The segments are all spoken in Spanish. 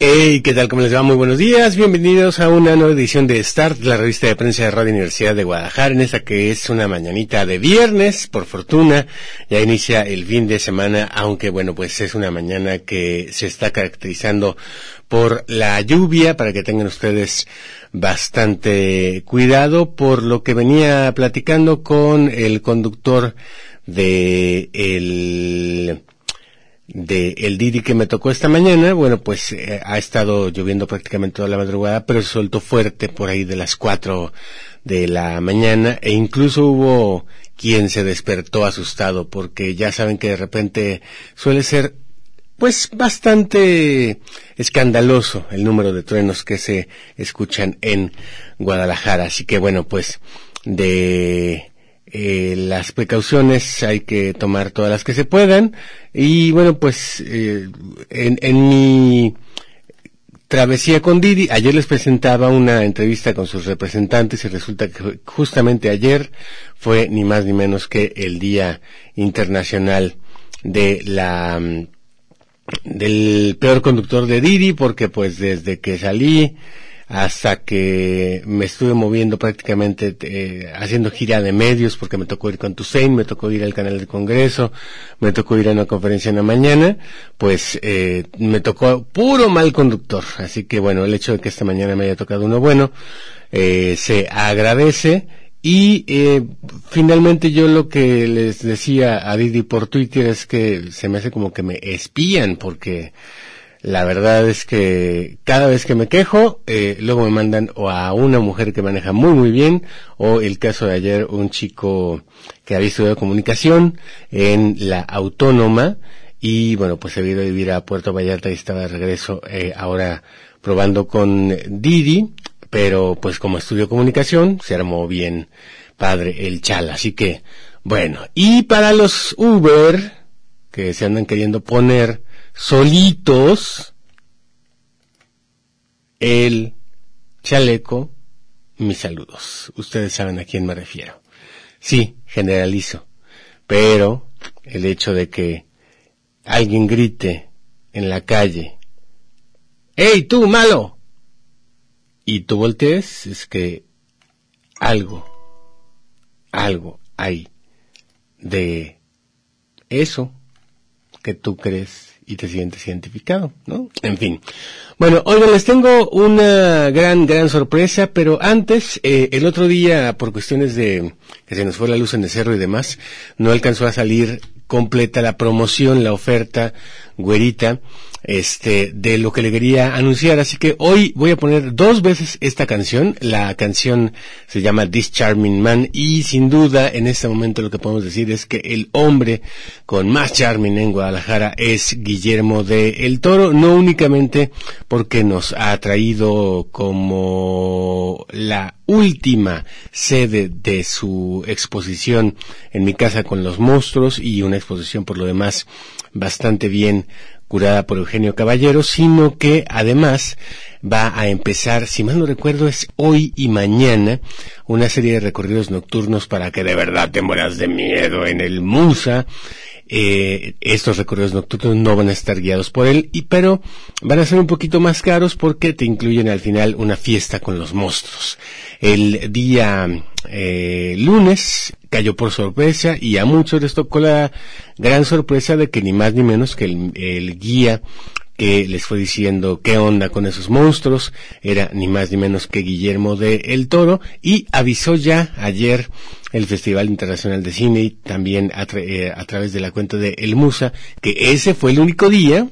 Hey, ¿qué tal? ¿Cómo les va? Muy buenos días. Bienvenidos a una nueva edición de Start, la revista de prensa de Radio Universidad de Guadalajara, en esta que es una mañanita de viernes, por fortuna. Ya inicia el fin de semana, aunque bueno, pues es una mañana que se está caracterizando por la lluvia, para que tengan ustedes bastante cuidado, por lo que venía platicando con el conductor de el de el Didi que me tocó esta mañana, bueno, pues eh, ha estado lloviendo prácticamente toda la madrugada, pero se soltó fuerte por ahí de las cuatro de la mañana e incluso hubo quien se despertó asustado porque ya saben que de repente suele ser pues bastante escandaloso el número de truenos que se escuchan en Guadalajara. Así que bueno, pues de eh, las precauciones hay que tomar todas las que se puedan. Y bueno pues eh, en, en, mi travesía con Didi ayer les presentaba una entrevista con sus representantes y resulta que justamente ayer fue ni más ni menos que el día internacional de la del peor conductor de Didi porque pues desde que salí hasta que me estuve moviendo prácticamente eh, haciendo gira de medios porque me tocó ir con Tusein, me tocó ir al canal del Congreso, me tocó ir a una conferencia en la mañana, pues eh, me tocó puro mal conductor. Así que bueno, el hecho de que esta mañana me haya tocado uno bueno, eh, se agradece. Y eh, finalmente yo lo que les decía a Didi por Twitter es que se me hace como que me espían porque la verdad es que cada vez que me quejo, eh, luego me mandan o a una mujer que maneja muy muy bien, o el caso de ayer, un chico que había estudiado comunicación en la autónoma, y bueno, pues se había ido a vivir a Puerto Vallarta y estaba de regreso eh, ahora probando con Didi, pero pues como estudió comunicación, se armó bien padre el chal, así que bueno, y para los Uber, que se andan queriendo poner solitos el chaleco, mis saludos. Ustedes saben a quién me refiero. Sí, generalizo, pero el hecho de que alguien grite en la calle, ¡Ey, tú, malo! Y tú voltees, es que algo, algo hay de eso que tú crees y te sientes identificado, ¿no? En fin. Bueno, hoy les tengo una gran, gran sorpresa, pero antes, eh, el otro día, por cuestiones de que se nos fue la luz en el cerro y demás, no alcanzó a salir completa la promoción, la oferta, güerita, este, de lo que le quería anunciar. Así que hoy voy a poner dos veces esta canción. La canción se llama This Charming Man y sin duda en este momento lo que podemos decir es que el hombre con más charming en Guadalajara es Guillermo de El Toro, no únicamente porque nos ha traído como la última sede de su exposición en mi casa con los monstruos y una exposición por lo demás bastante bien curada por Eugenio Caballero, sino que además va a empezar, si mal no recuerdo, es hoy y mañana, una serie de recorridos nocturnos para que de verdad te mueras de miedo en el Musa. Eh, estos recorridos nocturnos no van a estar guiados por él, y pero van a ser un poquito más caros porque te incluyen al final una fiesta con los monstruos. El día eh, lunes cayó por sorpresa y a muchos les tocó la gran sorpresa de que ni más ni menos que el, el guía que les fue diciendo qué onda con esos monstruos, era ni más ni menos que Guillermo de El Toro, y avisó ya ayer el Festival Internacional de Cine y también a, eh, a través de la cuenta de El Musa, que ese fue el único día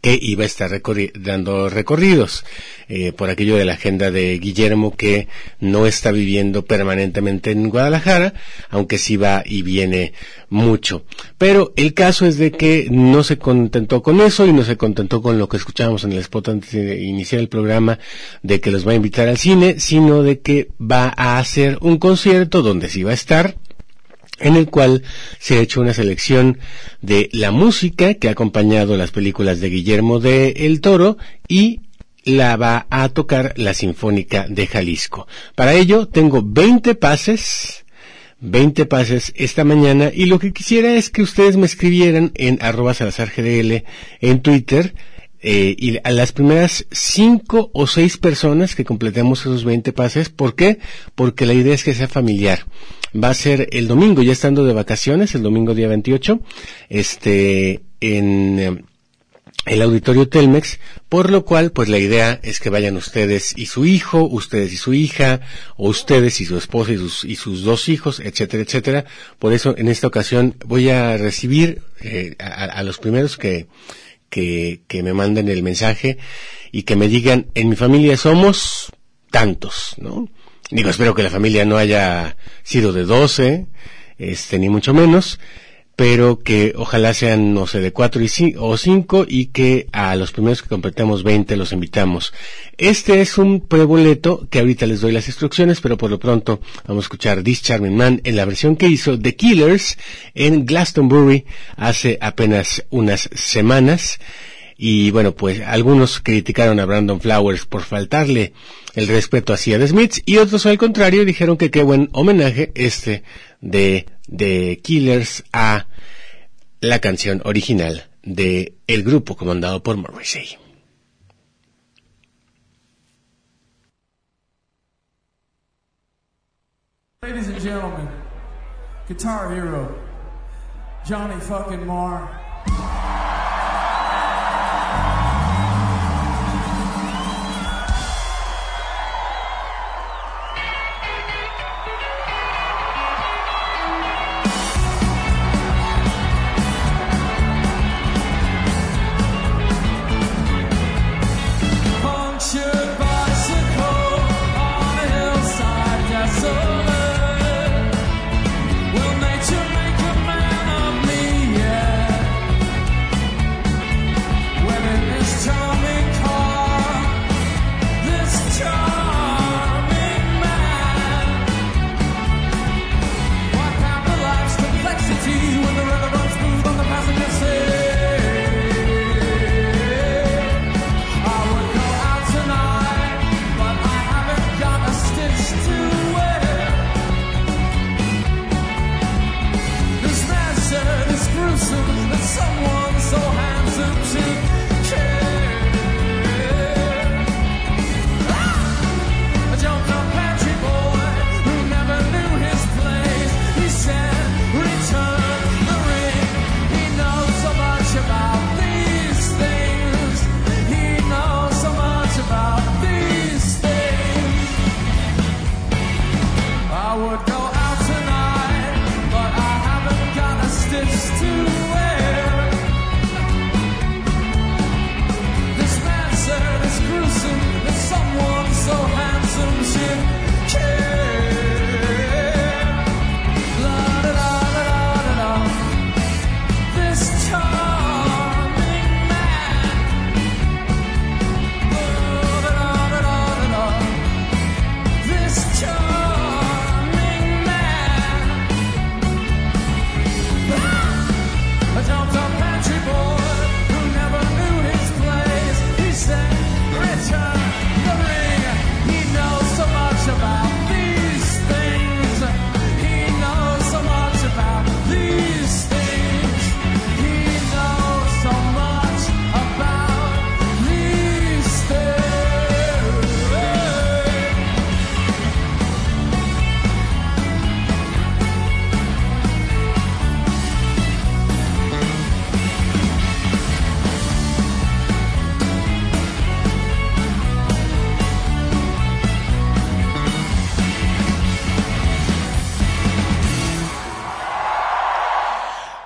que iba a estar dando recorridos eh, por aquello de la agenda de Guillermo que no está viviendo permanentemente en Guadalajara, aunque sí va y viene mucho. Pero el caso es de que no se contentó con eso y no se contentó con lo que escuchábamos en el spot antes de iniciar el programa de que los va a invitar al cine, sino de que va a hacer un concierto donde sí va a estar en el cual se ha hecho una selección de la música que ha acompañado las películas de Guillermo de El Toro y la va a tocar la Sinfónica de Jalisco. Para ello tengo 20 pases, 20 pases esta mañana y lo que quisiera es que ustedes me escribieran en arroba salazargdl en Twitter eh, y a las primeras cinco o seis personas que completemos esos 20 pases. ¿Por qué? Porque la idea es que sea familiar va a ser el domingo, ya estando de vacaciones, el domingo día 28, este, en eh, el auditorio Telmex, por lo cual, pues la idea es que vayan ustedes y su hijo, ustedes y su hija, o ustedes y su esposa y sus, y sus dos hijos, etcétera, etcétera. Por eso, en esta ocasión, voy a recibir eh, a, a, los primeros que, que, que me manden el mensaje y que me digan, en mi familia somos tantos, ¿no? Digo, espero que la familia no haya sido de 12, este, ni mucho menos, pero que ojalá sean, no sé, de cuatro y o cinco y que a los primeros que completemos 20 los invitamos. Este es un preboleto que ahorita les doy las instrucciones, pero por lo pronto vamos a escuchar This Charming Man en la versión que hizo The Killers en Glastonbury hace apenas unas semanas. Y bueno, pues algunos criticaron a Brandon Flowers por faltarle el respeto hacia The Smiths y otros al contrario dijeron que qué buen homenaje este de The Killers a la canción original de el grupo comandado por Morrissey. Ladies and gentlemen, guitar hero, Johnny fucking Marr.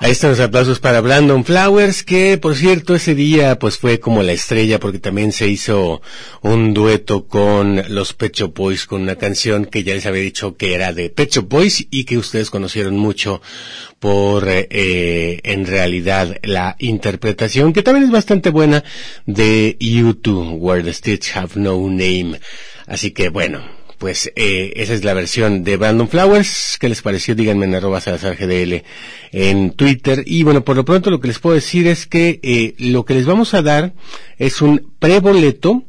Ahí están los aplausos para Brandon Flowers, que por cierto ese día pues fue como la estrella porque también se hizo un dueto con los Pecho Boys con una canción que ya les había dicho que era de Pecho Boys y que ustedes conocieron mucho por eh, en realidad la interpretación que también es bastante buena de YouTube, Where the Stitch Have No Name. Así que bueno, pues eh, esa es la versión de Brandon Flowers. ¿Qué les pareció? Díganme en arroba GDL en Twitter. Y bueno, por lo pronto lo que les puedo decir es que eh, lo que les vamos a dar es un preboleto.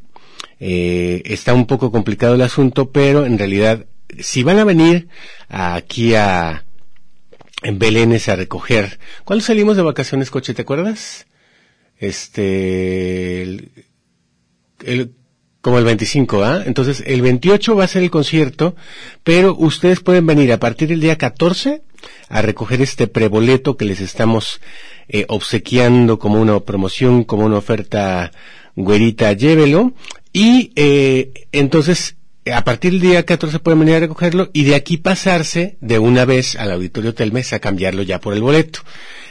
Eh, está un poco complicado el asunto, pero en realidad, si van a venir aquí a en Belénes a recoger. ¿Cuándo salimos de vacaciones, coche? ¿Te acuerdas? Este, el como el 25, ¿ah? Entonces, el 28 va a ser el concierto, pero ustedes pueden venir a partir del día 14 a recoger este preboleto que les estamos eh, obsequiando como una promoción, como una oferta güerita, llévelo. Y eh, entonces, a partir del día 14 pueden venir a recogerlo y de aquí pasarse de una vez al Auditorio Telmes a cambiarlo ya por el boleto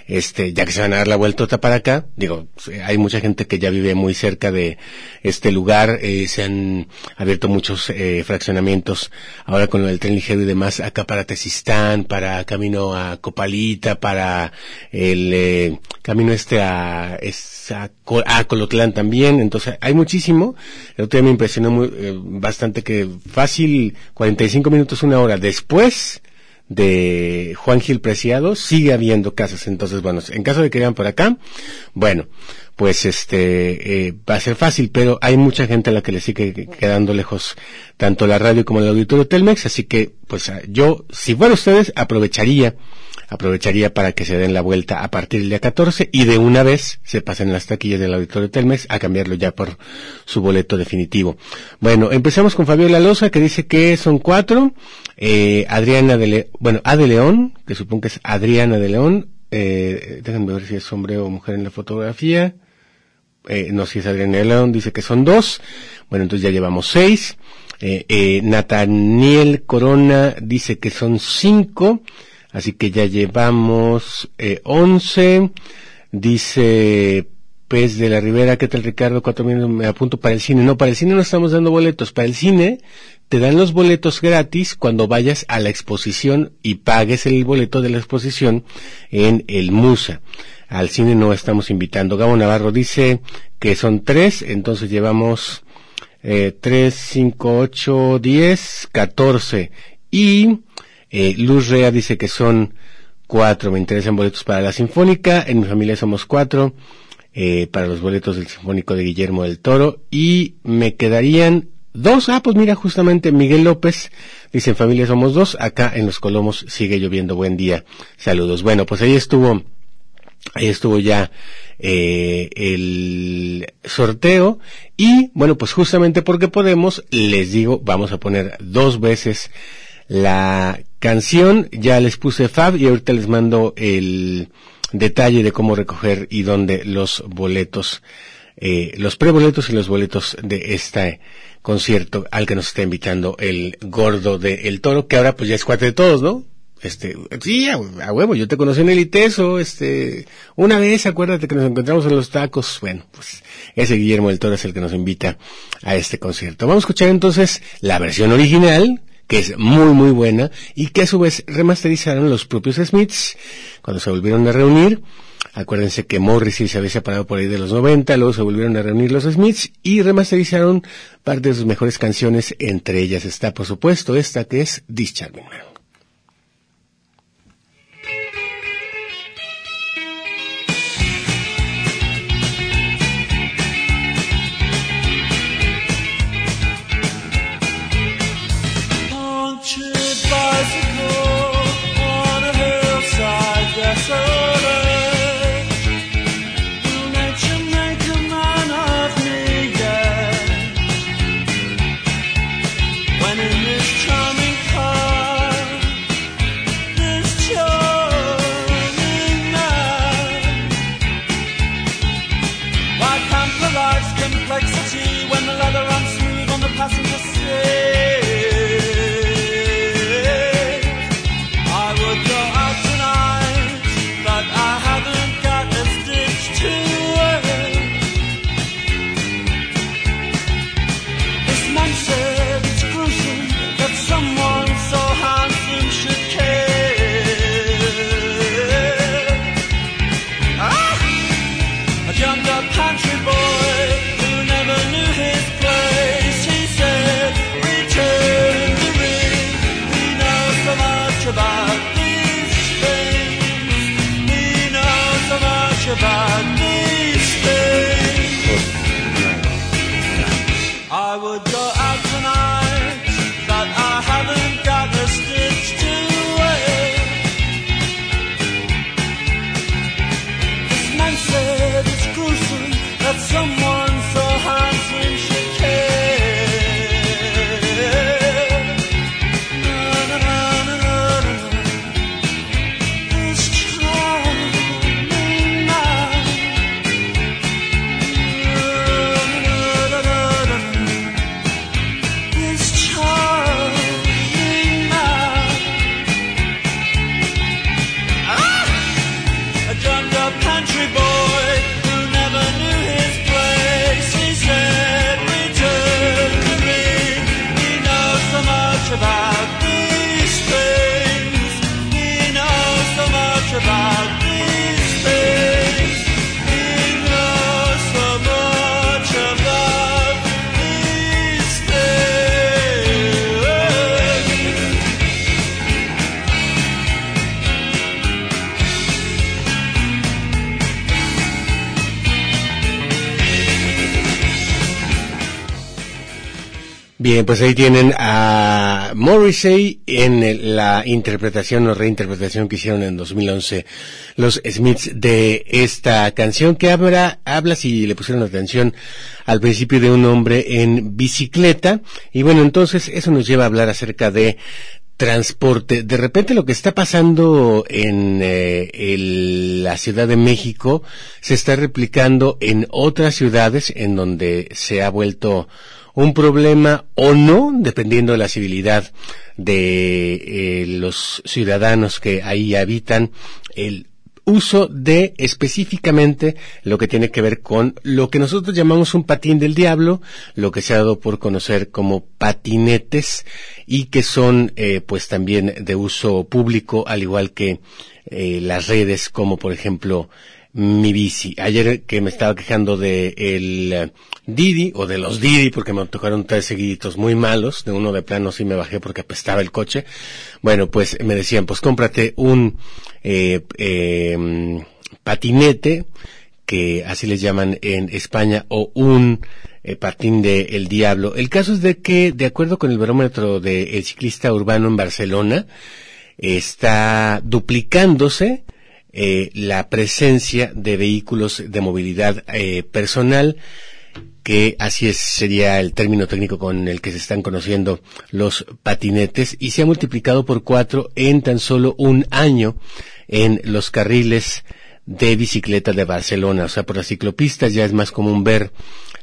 este, ya que se van a dar la vuelta para acá, digo, hay mucha gente que ya vive muy cerca de este lugar, eh, se han abierto muchos eh, fraccionamientos ahora con el tren ligero y demás, acá para Tesistán, para camino a Copalita, para el eh, camino este a, a, Colotlán también, entonces hay muchísimo, el otro día me impresionó muy, bastante que fácil 45 minutos, una hora después, de Juan Gil Preciado, sigue habiendo casas. Entonces, bueno, en caso de que vayan por acá, bueno, pues este, eh, va a ser fácil, pero hay mucha gente a la que le sigue quedando lejos tanto la radio como el auditorio Telmex, así que, pues yo, si fuera ustedes, aprovecharía aprovecharía para que se den la vuelta a partir del día 14 y de una vez se pasen las taquillas del Auditorio Telmex a cambiarlo ya por su boleto definitivo. Bueno, empezamos con Fabiola Loza que dice que son cuatro, eh, Adriana de León, bueno, A de León, que supongo que es Adriana de León, eh, déjenme ver si es hombre o mujer en la fotografía, eh, no si es Adriana de León, dice que son dos, bueno, entonces ya llevamos seis, eh, eh, Nathaniel Corona dice que son cinco, Así que ya llevamos eh, 11. Dice Pez de la Rivera, ¿qué tal Ricardo? Cuatro minutos me apunto para el cine. No, para el cine no estamos dando boletos. Para el cine te dan los boletos gratis cuando vayas a la exposición y pagues el boleto de la exposición en el Musa. Al cine no estamos invitando. Gabo Navarro dice que son tres, entonces llevamos eh, tres, cinco, ocho, diez, catorce. Y eh, Luz Rea dice que son cuatro, me interesan boletos para la Sinfónica, en mi familia somos cuatro, eh, para los boletos del Sinfónico de Guillermo del Toro, y me quedarían dos, ah, pues mira, justamente Miguel López, dice en familia somos dos, acá en Los Colomos sigue lloviendo, buen día, saludos. Bueno, pues ahí estuvo, ahí estuvo ya eh, el sorteo y bueno pues justamente porque podemos les digo vamos a poner dos veces la canción, ya les puse Fab y ahorita les mando el detalle de cómo recoger y dónde los boletos, eh, los preboletos y los boletos de este concierto al que nos está invitando el gordo de El Toro, que ahora pues ya es cuate de todos, ¿no? Este, sí, a, huevo, yo te conocí en el ITESO, este, una vez, acuérdate que nos encontramos en los tacos, bueno, pues ese Guillermo del Toro es el que nos invita a este concierto. Vamos a escuchar entonces la versión original, que es muy muy buena y que a su vez remasterizaron los propios Smiths cuando se volvieron a reunir. Acuérdense que Morrissey se había separado por ahí de los 90, luego se volvieron a reunir los Smiths y remasterizaron parte de sus mejores canciones, entre ellas está por supuesto esta que es This Charming Man. Bien, pues ahí tienen a Morrissey en la interpretación o reinterpretación que hicieron en 2011 los Smiths de esta canción que habla, habla si le pusieron atención al principio de un hombre en bicicleta. Y bueno, entonces eso nos lleva a hablar acerca de transporte. De repente lo que está pasando en eh, la Ciudad de México se está replicando en otras ciudades en donde se ha vuelto un problema o no, dependiendo de la civilidad de eh, los ciudadanos que ahí habitan, el uso de específicamente lo que tiene que ver con lo que nosotros llamamos un patín del diablo, lo que se ha dado por conocer como patinetes y que son eh, pues también de uso público al igual que eh, las redes como por ejemplo mi bici. Ayer que me estaba quejando de el eh, Didi o de los Didi porque me tocaron tres seguiditos muy malos, de uno de plano sí me bajé porque apestaba el coche. Bueno, pues me decían, pues cómprate un eh, eh, patinete que así les llaman en España o un eh, patín de el diablo. El caso es de que, de acuerdo con el barómetro del ciclista urbano en Barcelona, está duplicándose eh, la presencia de vehículos de movilidad eh, personal, que así es, sería el término técnico con el que se están conociendo los patinetes, y se ha multiplicado por cuatro en tan solo un año en los carriles de bicicleta de Barcelona. O sea, por las ciclopistas ya es más común ver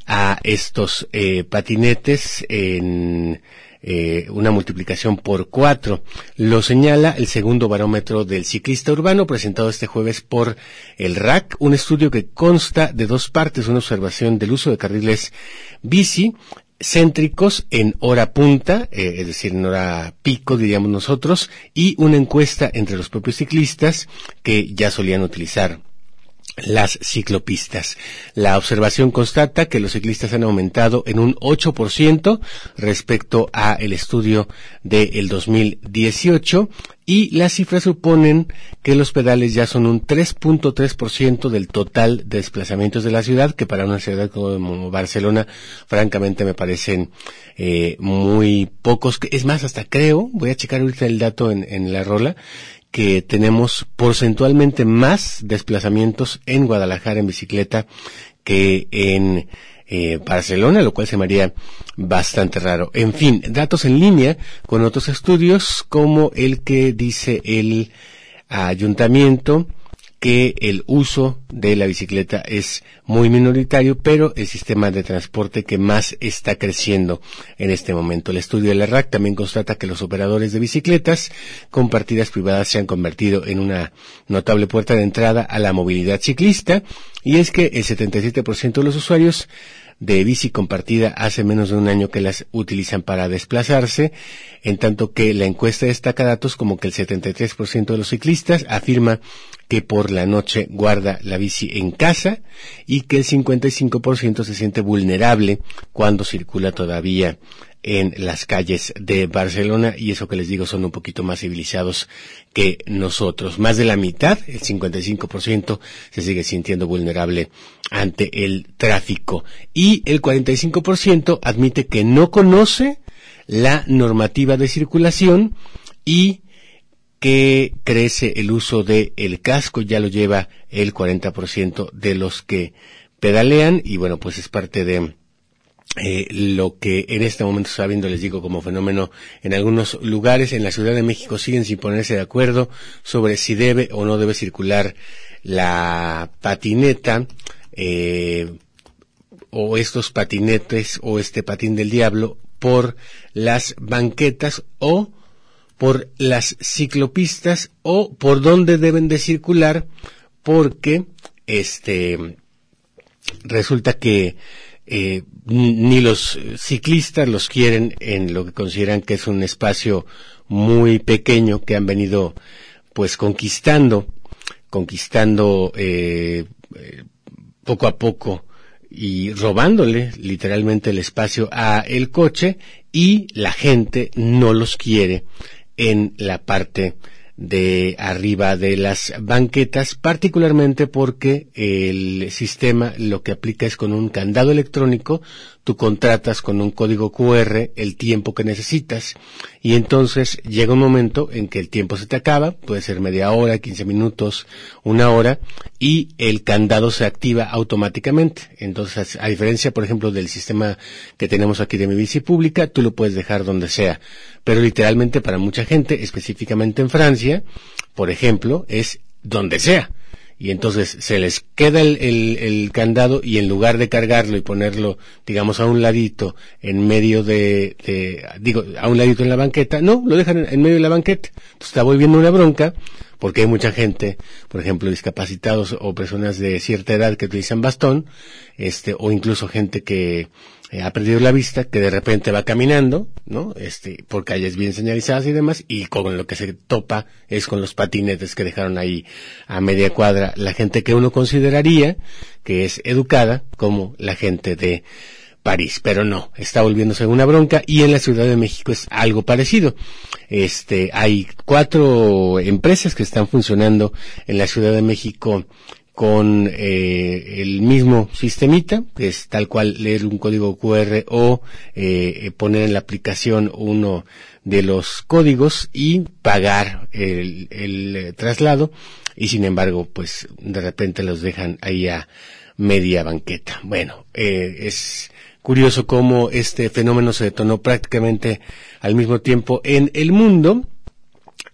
a estos eh, patinetes en eh, una multiplicación por cuatro. Lo señala el segundo barómetro del ciclista urbano presentado este jueves por el RAC, un estudio que consta de dos partes, una observación del uso de carriles bici céntricos en hora punta, eh, es decir, en hora pico, diríamos nosotros, y una encuesta entre los propios ciclistas que ya solían utilizar las ciclopistas. La observación constata que los ciclistas han aumentado en un 8% respecto a el estudio del 2018 y las cifras suponen que los pedales ya son un 3.3% del total de desplazamientos de la ciudad, que para una ciudad como Barcelona, francamente me parecen eh, muy pocos. Es más, hasta creo, voy a checar ahorita el dato en, en la rola, que tenemos porcentualmente más desplazamientos en Guadalajara en bicicleta que en eh, Barcelona, lo cual se me haría bastante raro. En fin, datos en línea con otros estudios como el que dice el ayuntamiento que el uso de la bicicleta es muy minoritario, pero el sistema de transporte que más está creciendo en este momento. El estudio de la RAC también constata que los operadores de bicicletas compartidas privadas se han convertido en una notable puerta de entrada a la movilidad ciclista, y es que el 77% de los usuarios de bici compartida hace menos de un año que las utilizan para desplazarse, en tanto que la encuesta destaca datos como que el 73% de los ciclistas afirma que por la noche guarda la bici en casa y que el 55% se siente vulnerable cuando circula todavía en las calles de Barcelona y eso que les digo son un poquito más civilizados que nosotros. Más de la mitad, el 55%, se sigue sintiendo vulnerable ante el tráfico y el 45% admite que no conoce la normativa de circulación y que crece el uso de el casco, ya lo lleva el 40% de los que pedalean y bueno, pues es parte de eh, lo que en este momento está viendo, les digo, como fenómeno en algunos lugares en la Ciudad de México siguen sin ponerse de acuerdo sobre si debe o no debe circular la patineta eh, o estos patinetes o este patín del diablo por las banquetas o por las ciclopistas o por dónde deben de circular porque este resulta que eh, ni los ciclistas los quieren en lo que consideran que es un espacio muy pequeño que han venido pues conquistando, conquistando eh, eh, poco a poco y robándole literalmente el espacio a el coche y la gente no los quiere en la parte de arriba de las banquetas, particularmente porque el sistema lo que aplica es con un candado electrónico tú contratas con un código QR el tiempo que necesitas y entonces llega un momento en que el tiempo se te acaba, puede ser media hora, 15 minutos, una hora y el candado se activa automáticamente. Entonces, a diferencia, por ejemplo, del sistema que tenemos aquí de mi bici pública, tú lo puedes dejar donde sea. Pero literalmente para mucha gente, específicamente en Francia, por ejemplo, es donde sea y entonces se les queda el, el, candado y en lugar de cargarlo y ponerlo, digamos, a un ladito en medio de, de digo, a un ladito en la banqueta, no, lo dejan en, medio de la banqueta. Entonces está volviendo una bronca porque hay mucha gente, por ejemplo, discapacitados o personas de cierta edad que utilizan bastón, este, o incluso gente que eh, ha perdido la vista, que de repente va caminando, ¿no? Este, por calles bien señalizadas y demás, y con lo que se topa es con los patinetes que dejaron ahí a media cuadra la gente que uno consideraría que es educada como la gente de París, pero no, está volviéndose una bronca y en la Ciudad de México es algo parecido. Este, hay cuatro empresas que están funcionando en la Ciudad de México con eh, el mismo sistemita, es tal cual leer un código QR o eh, poner en la aplicación uno de los códigos y pagar el, el eh, traslado y sin embargo pues de repente los dejan ahí a media banqueta. Bueno, eh, es curioso cómo este fenómeno se detonó prácticamente al mismo tiempo en el mundo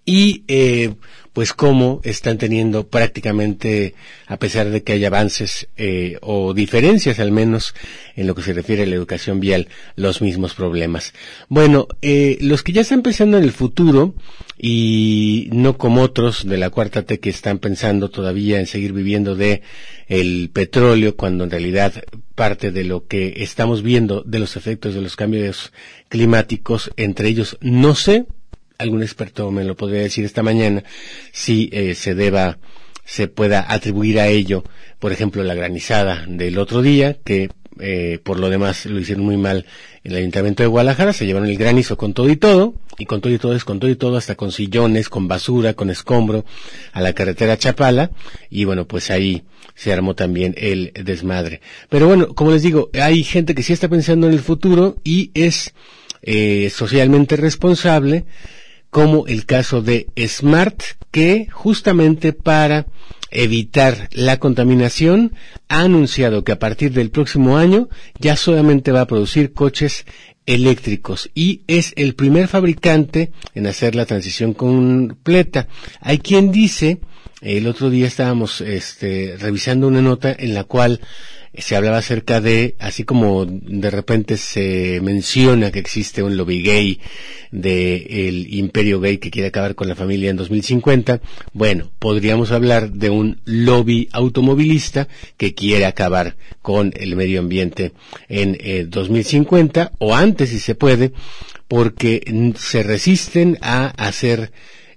y eh, pues cómo están teniendo prácticamente, a pesar de que hay avances eh, o diferencias al menos en lo que se refiere a la educación vial, los mismos problemas. Bueno, eh, los que ya están pensando en el futuro y no como otros de la cuarta T que están pensando todavía en seguir viviendo de el petróleo cuando en realidad parte de lo que estamos viendo de los efectos de los cambios climáticos, entre ellos no sé, algún experto me lo podría decir esta mañana, si eh, se deba, se pueda atribuir a ello, por ejemplo, la granizada del otro día, que eh, por lo demás lo hicieron muy mal el Ayuntamiento de Guadalajara, se llevaron el granizo con todo y todo, y con todo y todo es con todo y todo, hasta con sillones, con basura, con escombro, a la carretera Chapala, y bueno, pues ahí se armó también el desmadre. Pero bueno, como les digo, hay gente que sí está pensando en el futuro y es eh, socialmente responsable, como el caso de Smart, que justamente para evitar la contaminación ha anunciado que a partir del próximo año ya solamente va a producir coches eléctricos y es el primer fabricante en hacer la transición completa. Hay quien dice, el otro día estábamos este, revisando una nota en la cual se hablaba acerca de, así como de repente se menciona que existe un lobby gay del imperio gay que quiere acabar con la familia en 2050, bueno, podríamos hablar de un lobby automovilista que quiere acabar con el medio ambiente en 2050 eh, o antes si se puede, porque se resisten a hacer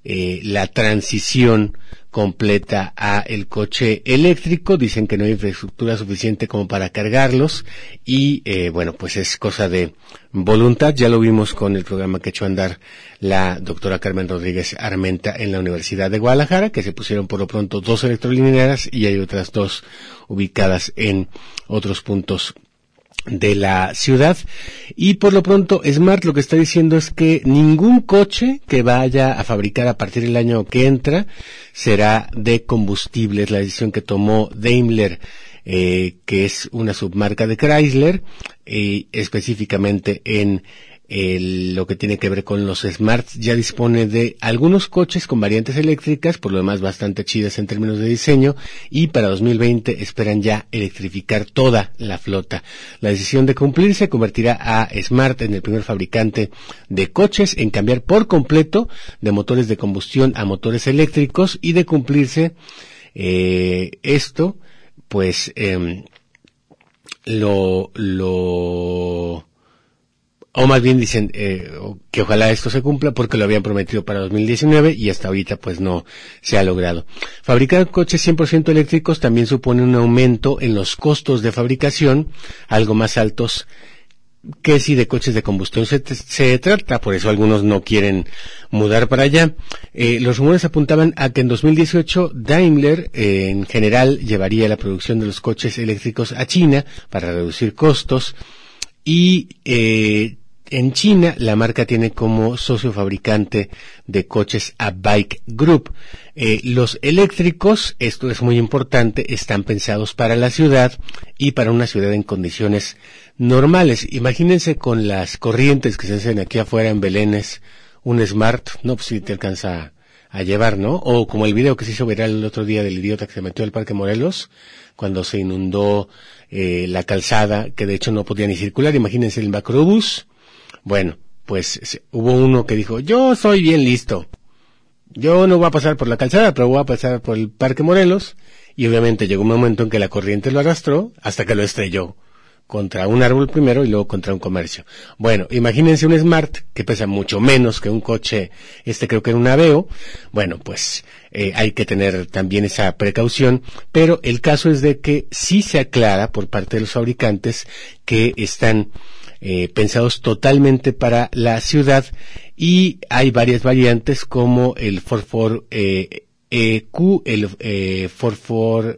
eh, la transición completa a el coche eléctrico. Dicen que no hay infraestructura suficiente como para cargarlos y eh, bueno, pues es cosa de voluntad. Ya lo vimos con el programa que echó a andar la doctora Carmen Rodríguez Armenta en la Universidad de Guadalajara, que se pusieron por lo pronto dos electrolineras y hay otras dos ubicadas en otros puntos de la ciudad. Y por lo pronto Smart lo que está diciendo es que ningún coche que vaya a fabricar a partir del año que entra será de combustible. Es la decisión que tomó Daimler eh, que es una submarca de Chrysler eh, específicamente en lo que tiene que ver con los smarts ya dispone de algunos coches con variantes eléctricas, por lo demás bastante chidas en términos de diseño, y para 2020 esperan ya electrificar toda la flota. La decisión de cumplirse convertirá a Smart en el primer fabricante de coches en cambiar por completo de motores de combustión a motores eléctricos y de cumplirse eh, esto, pues eh, lo, lo o más bien dicen eh, que ojalá esto se cumpla porque lo habían prometido para 2019 y hasta ahorita pues no se ha logrado. Fabricar coches 100% eléctricos también supone un aumento en los costos de fabricación, algo más altos que si de coches de combustión se, trata, por eso algunos no quieren mudar para allá. Eh, los rumores apuntaban a que en 2018 Daimler eh, en general llevaría la producción de los coches eléctricos a China para reducir costos y eh, en China, la marca tiene como socio fabricante de coches a Bike Group. Eh, los eléctricos, esto es muy importante, están pensados para la ciudad y para una ciudad en condiciones normales. Imagínense con las corrientes que se hacen aquí afuera en Belénes, un Smart, no, pues si te alcanza a llevar, ¿no? O como el video que se hizo viral el otro día del idiota que se metió al Parque Morelos, cuando se inundó eh, la calzada, que de hecho no podía ni circular. Imagínense el macrobús, bueno, pues hubo uno que dijo, yo soy bien listo. Yo no voy a pasar por la calzada, pero voy a pasar por el Parque Morelos. Y obviamente llegó un momento en que la corriente lo arrastró hasta que lo estrelló contra un árbol primero y luego contra un comercio. Bueno, imagínense un Smart que pesa mucho menos que un coche, este creo que era un Aveo. Bueno, pues eh, hay que tener también esa precaución, pero el caso es de que sí se aclara por parte de los fabricantes que están eh, pensados totalmente para la ciudad. Y hay varias variantes como el Ford Ford eh, EQ, el eh, Ford Ford,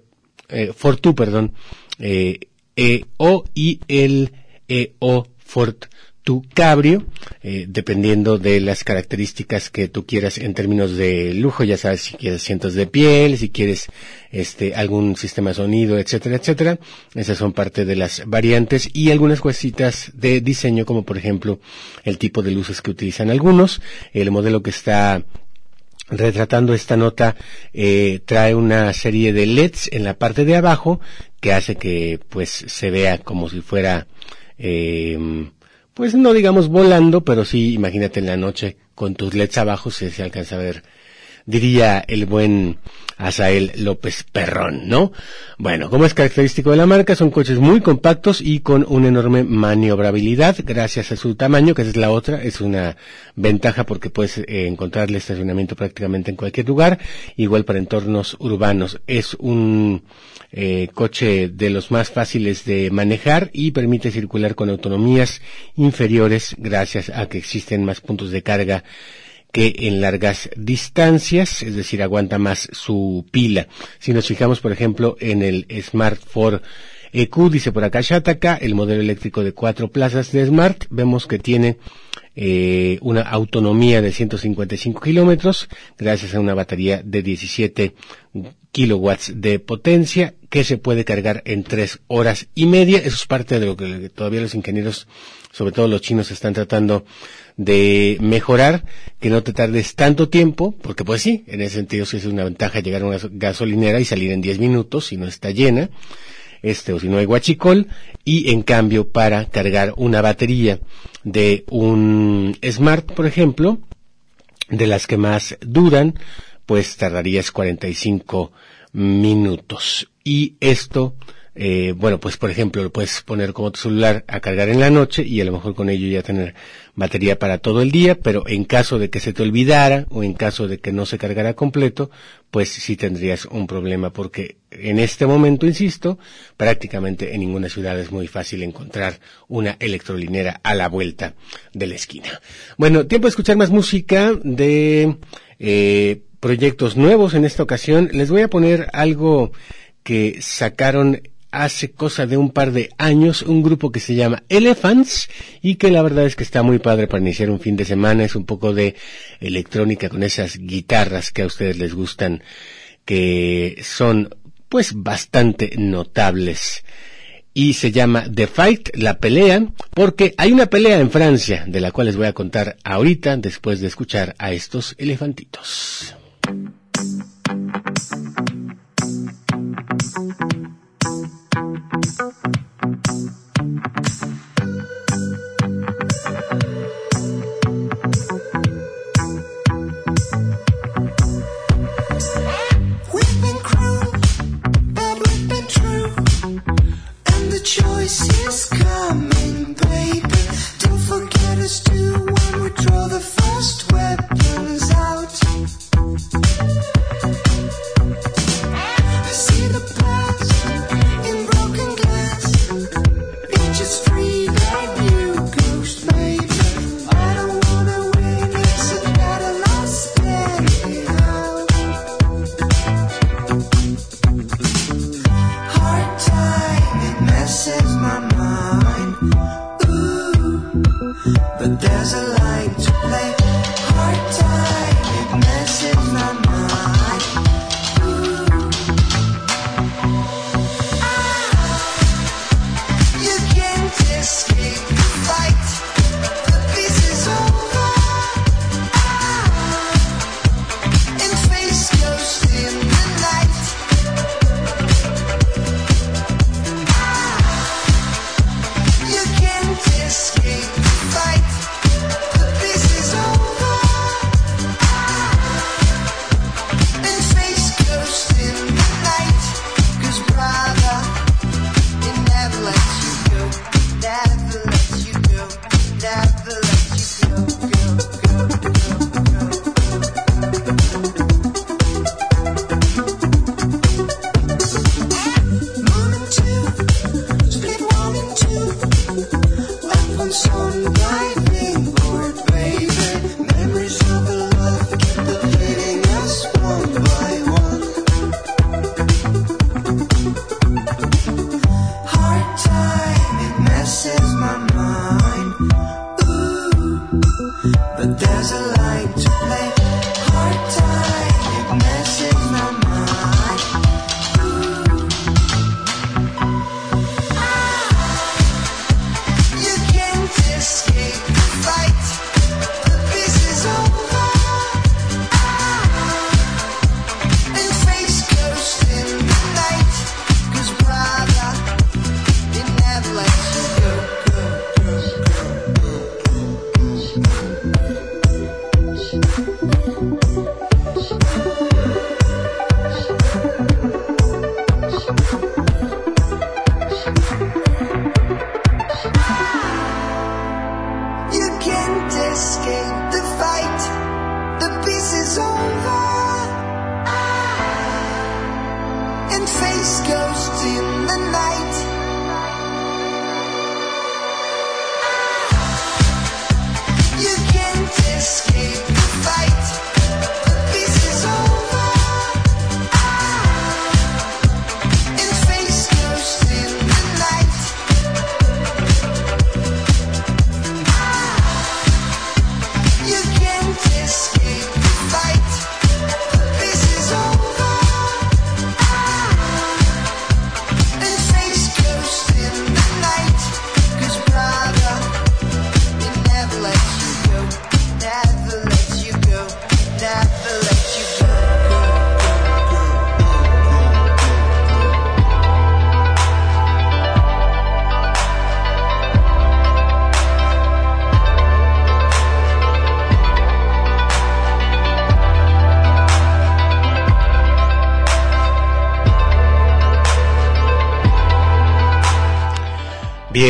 eh, Ford 2, perdón, eh, EO y el EO Ford tu cabrio, eh, dependiendo de las características que tú quieras en términos de lujo, ya sabes si quieres asientos de piel, si quieres este algún sistema de sonido, etcétera, etcétera. Esas son parte de las variantes y algunas cositas de diseño, como por ejemplo el tipo de luces que utilizan algunos, el modelo que está retratando esta nota eh, trae una serie de LEDs en la parte de abajo que hace que pues se vea como si fuera eh, pues no digamos volando, pero sí, imagínate en la noche con tus LEDs abajo si se alcanza a ver, diría el buen Asael López Perrón, ¿no? Bueno, como es característico de la marca, son coches muy compactos y con una enorme maniobrabilidad gracias a su tamaño, que es la otra, es una ventaja porque puedes eh, encontrarle estacionamiento prácticamente en cualquier lugar, igual para entornos urbanos. Es un eh, coche de los más fáciles de manejar y permite circular con autonomías inferiores gracias a que existen más puntos de carga que en largas distancias, es decir, aguanta más su pila. Si nos fijamos, por ejemplo, en el Smart 4 EQ, dice por acá Shataka, el modelo eléctrico de cuatro plazas de Smart, vemos que tiene eh, una autonomía de 155 kilómetros, gracias a una batería de 17 kilowatts de potencia, que se puede cargar en tres horas y media. Eso es parte de lo que todavía los ingenieros, sobre todo los chinos, están tratando de mejorar, que no te tardes tanto tiempo, porque pues sí, en ese sentido sí es una ventaja llegar a una gasolinera y salir en 10 minutos si no está llena, este o si no hay guachicol, y en cambio para cargar una batería de un Smart, por ejemplo, de las que más duran, pues tardarías 45 minutos. Y esto eh, bueno, pues por ejemplo, lo puedes poner como tu celular a cargar en la noche y a lo mejor con ello ya tener batería para todo el día, pero en caso de que se te olvidara o en caso de que no se cargara completo, pues sí tendrías un problema porque en este momento, insisto, prácticamente en ninguna ciudad es muy fácil encontrar una electrolinera a la vuelta de la esquina. Bueno, tiempo de escuchar más música de eh, proyectos nuevos en esta ocasión. Les voy a poner algo que sacaron hace cosa de un par de años un grupo que se llama Elephants y que la verdad es que está muy padre para iniciar un fin de semana. Es un poco de electrónica con esas guitarras que a ustedes les gustan, que son pues bastante notables. Y se llama The Fight, la pelea, porque hay una pelea en Francia, de la cual les voy a contar ahorita, después de escuchar a estos elefantitos. choice is coming, baby. Don't forget us too when we draw the.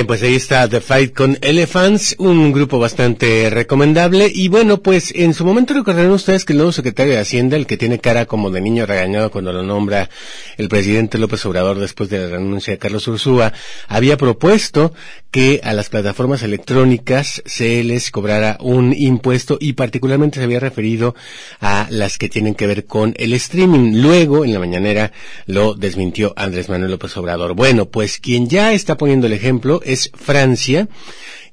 Pues ahí está The Fight con Elephants, un grupo bastante recomendable. Y bueno, pues en su momento recordarán ustedes que el nuevo secretario de Hacienda, el que tiene cara como de niño regañado cuando lo nombra el presidente López Obrador después de la renuncia de Carlos Ursúa, había propuesto que a las plataformas electrónicas se les cobrara un impuesto y particularmente se había referido a las que tienen que ver con el streaming. Luego, en la mañanera, lo desmintió Andrés Manuel López Obrador. Bueno, pues quien ya está poniendo el ejemplo es Francia,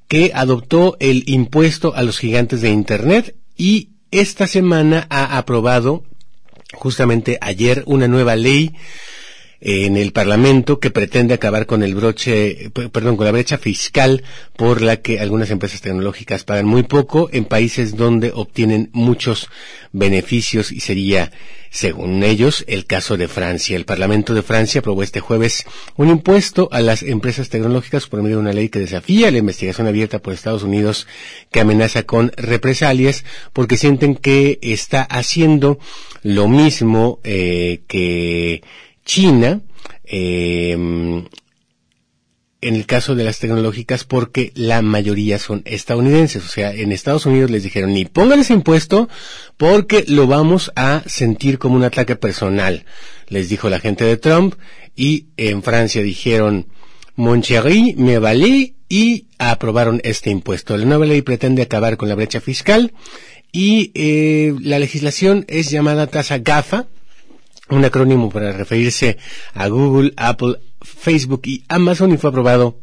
que adoptó el impuesto a los gigantes de Internet y esta semana ha aprobado justamente ayer una nueva ley en el Parlamento que pretende acabar con el broche, perdón, con la brecha fiscal por la que algunas empresas tecnológicas pagan muy poco en países donde obtienen muchos beneficios y sería, según ellos, el caso de Francia. El Parlamento de Francia aprobó este jueves un impuesto a las empresas tecnológicas por medio de una ley que desafía la investigación abierta por Estados Unidos que amenaza con represalias porque sienten que está haciendo lo mismo eh, que China, eh, en el caso de las tecnológicas, porque la mayoría son estadounidenses. O sea, en Estados Unidos les dijeron, ni pongan ese impuesto porque lo vamos a sentir como un ataque personal, les dijo la gente de Trump. Y en Francia dijeron, Mon chéri, me valé y aprobaron este impuesto. La nueva ley pretende acabar con la brecha fiscal y eh, la legislación es llamada tasa GAFA, un acrónimo para referirse a Google, Apple, Facebook y Amazon y fue aprobado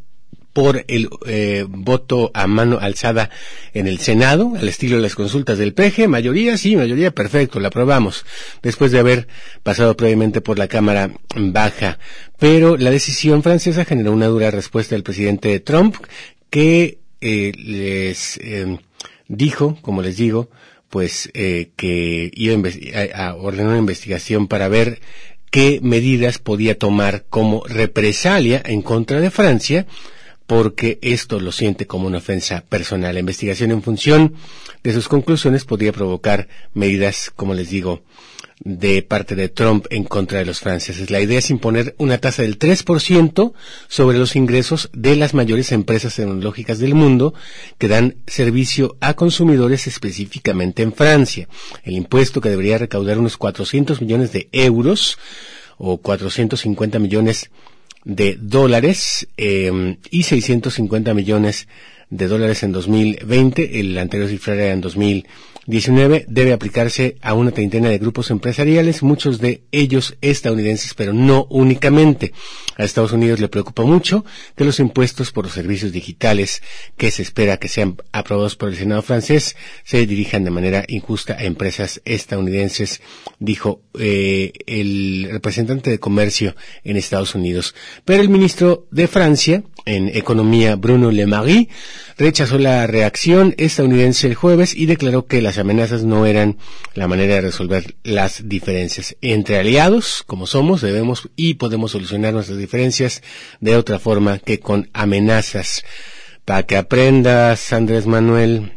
por el eh, voto a mano alzada en el Senado, al estilo de las consultas del PG, mayoría sí, mayoría perfecto, la aprobamos, después de haber pasado previamente por la Cámara Baja. Pero la decisión francesa generó una dura respuesta del presidente Trump, que eh, les eh, dijo, como les digo, pues eh, que iba a, a, ordenar una investigación para ver qué medidas podía tomar como represalia en contra de Francia, porque esto lo siente como una ofensa personal. La investigación en función de sus conclusiones podría provocar medidas, como les digo, de parte de Trump en contra de los franceses. La idea es imponer una tasa del 3% sobre los ingresos de las mayores empresas tecnológicas del mundo que dan servicio a consumidores específicamente en Francia. El impuesto que debería recaudar unos 400 millones de euros o 450 millones de dólares eh, y 650 millones de dólares en 2020. El anterior cifra era en 2000 19 debe aplicarse a una treintena de grupos empresariales, muchos de ellos estadounidenses, pero no únicamente. A Estados Unidos le preocupa mucho que los impuestos por los servicios digitales que se espera que sean aprobados por el Senado francés se dirijan de manera injusta a empresas estadounidenses, dijo eh, el representante de comercio en Estados Unidos. Pero el ministro de Francia en Economía, Bruno Le Marie, rechazó la reacción estadounidense el jueves y declaró que las amenazas no eran la manera de resolver las diferencias. Entre aliados, como somos, debemos y podemos solucionar nuestras diferencias de otra forma que con amenazas. Para que aprendas, Andrés Manuel,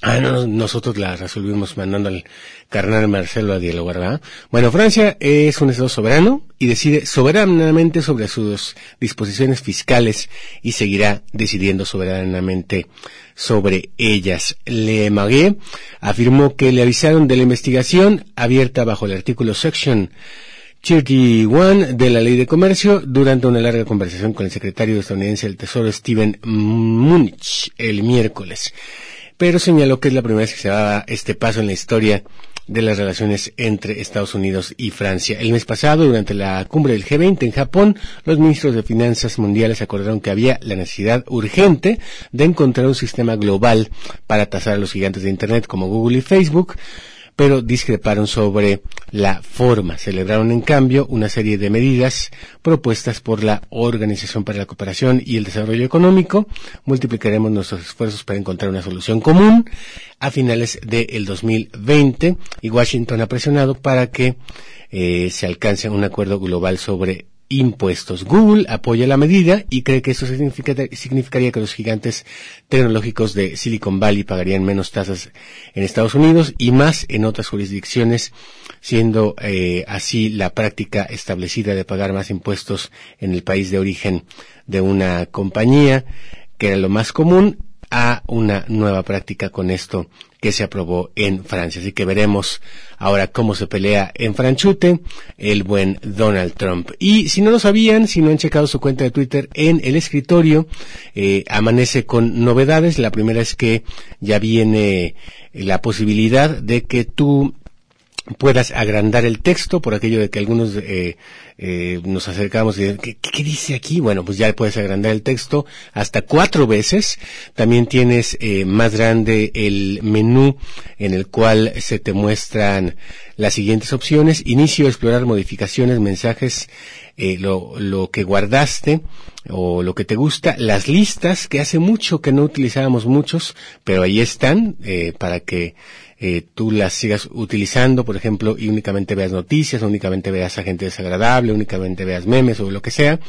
Ah, no, nosotros la resolvimos mandando al carnal Marcelo a dialogar, ¿verdad? Bueno, Francia es un estado soberano y decide soberanamente sobre sus disposiciones fiscales y seguirá decidiendo soberanamente sobre ellas. Le Magué afirmó que le avisaron de la investigación abierta bajo el artículo section 31 de la Ley de Comercio durante una larga conversación con el secretario estadounidense del Tesoro Steven Munich el miércoles pero señaló que es la primera vez que se da este paso en la historia de las relaciones entre Estados Unidos y Francia. El mes pasado, durante la cumbre del G20 en Japón, los ministros de Finanzas Mundiales acordaron que había la necesidad urgente de encontrar un sistema global para tasar a los gigantes de Internet como Google y Facebook, pero discreparon sobre la forma. Celebraron, en cambio, una serie de medidas propuestas por la Organización para la Cooperación y el Desarrollo Económico. Multiplicaremos nuestros esfuerzos para encontrar una solución común a finales del 2020 y Washington ha presionado para que eh, se alcance un acuerdo global sobre impuestos. Google apoya la medida y cree que eso significaría que los gigantes tecnológicos de Silicon Valley pagarían menos tasas en Estados Unidos y más en otras jurisdicciones, siendo eh, así la práctica establecida de pagar más impuestos en el país de origen de una compañía, que era lo más común, a una nueva práctica con esto que se aprobó en Francia. Así que veremos ahora cómo se pelea en Franchute el buen Donald Trump. Y si no lo sabían, si no han checado su cuenta de Twitter en el escritorio, eh, amanece con novedades. La primera es que ya viene la posibilidad de que tú puedas agrandar el texto por aquello de que algunos eh, eh, nos acercamos y ¿qué, ¿qué, dice aquí? Bueno, pues ya puedes agrandar el texto hasta cuatro veces. También tienes eh, más grande el menú en el cual se te muestran las siguientes opciones. Inicio, explorar modificaciones, mensajes, eh, lo, lo que guardaste o lo que te gusta, las listas que hace mucho que no utilizábamos muchos, pero ahí están eh, para que eh, tú las sigas utilizando, por ejemplo, y únicamente veas noticias, únicamente veas a gente desagradable, únicamente veas memes o lo que sea.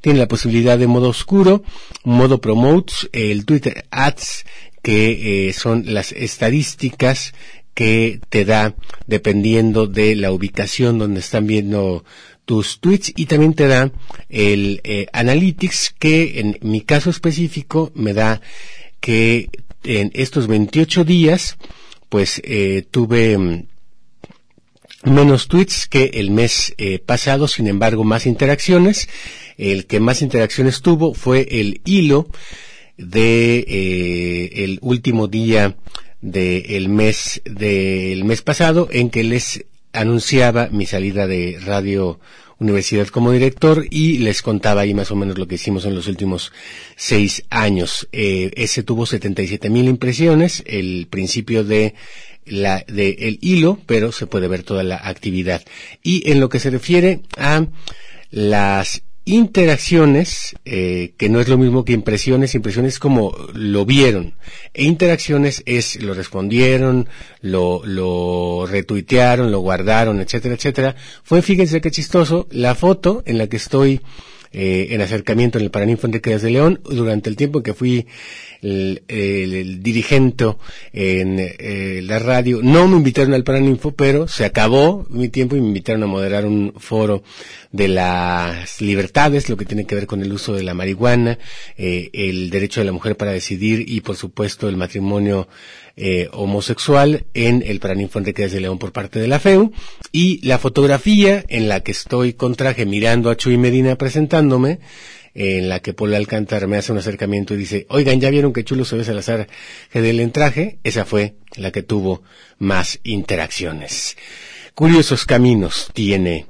Tiene la posibilidad de modo oscuro, modo promotes, el Twitter Ads, que eh, son las estadísticas que te da dependiendo de la ubicación donde están viendo tus tweets y también te da el eh, Analytics que en mi caso específico me da que en estos 28 días pues eh, tuve mm, menos tweets que el mes eh, pasado, sin embargo más interacciones. El que más interacciones tuvo fue el hilo de eh, el último día del mes del mes pasado en que les anunciaba mi salida de Radio Universidad como director y les contaba ahí más o menos lo que hicimos en los últimos seis años. Eh, ese tuvo 77 mil impresiones, el principio de la, de el hilo, pero se puede ver toda la actividad. Y en lo que se refiere a las interacciones, eh, que no es lo mismo que impresiones, impresiones como lo vieron, e interacciones es lo respondieron, lo, lo retuitearon, lo guardaron, etcétera, etcétera. Fue, fíjense qué chistoso, la foto en la que estoy eh, en acercamiento en el Paraninfo Enrique de León durante el tiempo que fui el, el, dirigente en eh, la radio. No me invitaron al Paraninfo, pero se acabó mi tiempo y me invitaron a moderar un foro de las libertades, lo que tiene que ver con el uso de la marihuana, eh, el derecho de la mujer para decidir y, por supuesto, el matrimonio eh, homosexual en el Paraninfo Enrique de León por parte de la FEU y la fotografía en la que estoy con traje mirando a Chuy Medina presentándome en la que Paul Alcántar me hace un acercamiento y dice, oigan, ¿ya vieron qué chulo se ve Salazar Gedel en traje? Esa fue la que tuvo más interacciones. Curiosos caminos tiene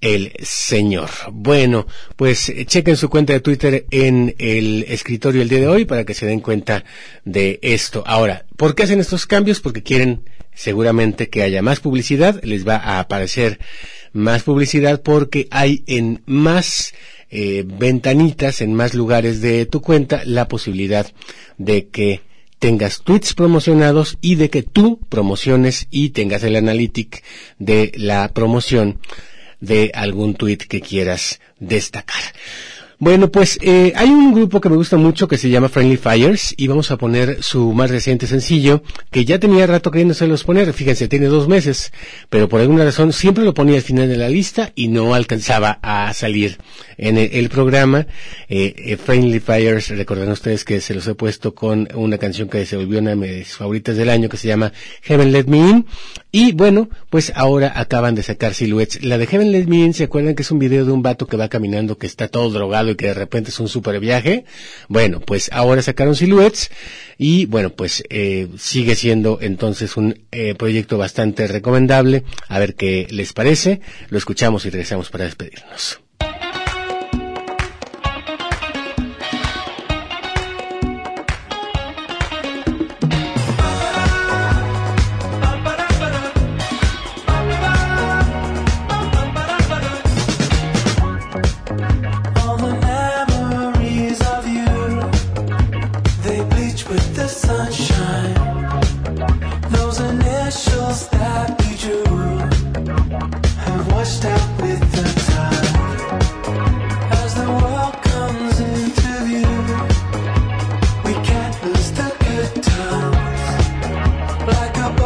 el señor. Bueno, pues eh, chequen su cuenta de Twitter en el escritorio el día de hoy para que se den cuenta de esto. Ahora, ¿por qué hacen estos cambios? Porque quieren seguramente que haya más publicidad, les va a aparecer más publicidad porque hay en más eh, ventanitas, en más lugares de tu cuenta, la posibilidad de que tengas tweets promocionados y de que tú promociones y tengas el analytic de la promoción de algún tweet que quieras destacar. Bueno, pues eh, hay un grupo que me gusta mucho que se llama Friendly Fires y vamos a poner su más reciente sencillo que ya tenía rato queriéndoselos poner, fíjense, tiene dos meses, pero por alguna razón siempre lo ponía al final de la lista y no alcanzaba a salir en el, el programa. Eh, eh, Friendly Fires, recordarán ustedes que se los he puesto con una canción que se volvió una de mis favoritas del año que se llama Heaven Let Me In y bueno, pues ahora acaban de sacar Silhouettes. La de Heaven Let Me ¿se acuerdan que es un video de un vato que va caminando que está todo drogado y que de repente es un super viaje. Bueno, pues ahora sacaron Silhouettes y bueno, pues eh, sigue siendo entonces un eh, proyecto bastante recomendable. A ver qué les parece. Lo escuchamos y regresamos para despedirnos.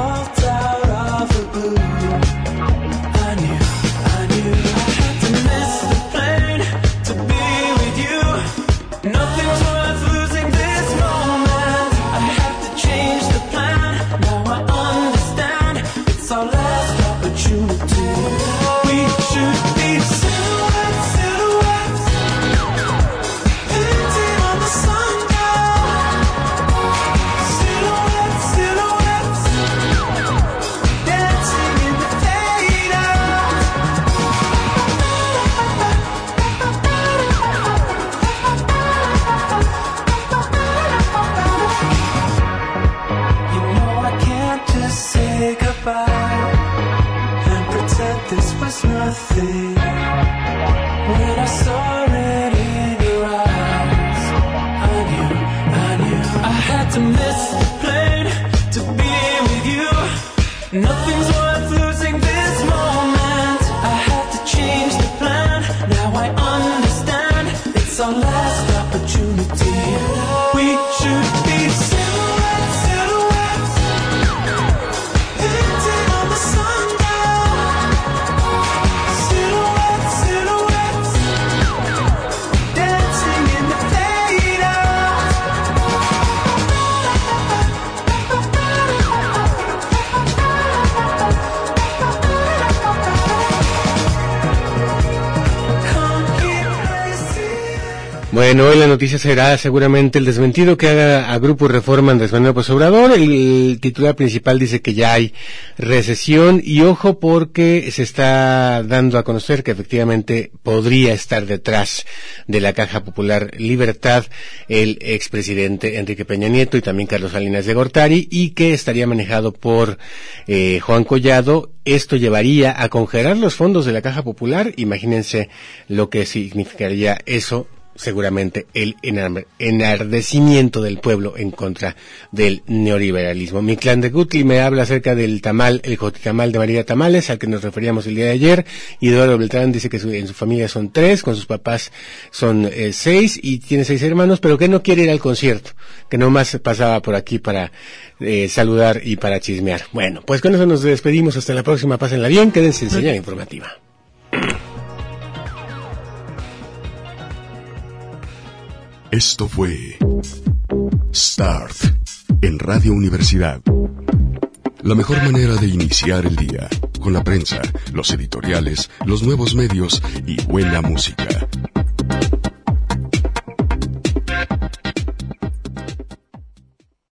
walked out of the blue. Bueno, hoy la noticia será seguramente el desmentido que haga a Grupo Reforma Andrés Manuel López Obrador. El, titular principal dice que ya hay recesión y ojo porque se está dando a conocer que efectivamente podría estar detrás de la Caja Popular Libertad el expresidente Enrique Peña Nieto y también Carlos Salinas de Gortari y que estaría manejado por eh, Juan Collado. Esto llevaría a congelar los fondos de la Caja Popular. Imagínense lo que significaría eso seguramente el enar- enardecimiento del pueblo en contra del neoliberalismo. Mi clan de Gutli me habla acerca del tamal, el jotitamal de María Tamales, al que nos referíamos el día de ayer. Y Eduardo Beltrán dice que su- en su familia son tres, con sus papás son eh, seis y tiene seis hermanos, pero que no quiere ir al concierto, que nomás pasaba por aquí para eh, saludar y para chismear. Bueno, pues con eso nos despedimos. Hasta la próxima. Pásenla bien. Quédense en señal informativa. Esto fue Start en Radio Universidad. La mejor manera de iniciar el día, con la prensa, los editoriales, los nuevos medios y buena música.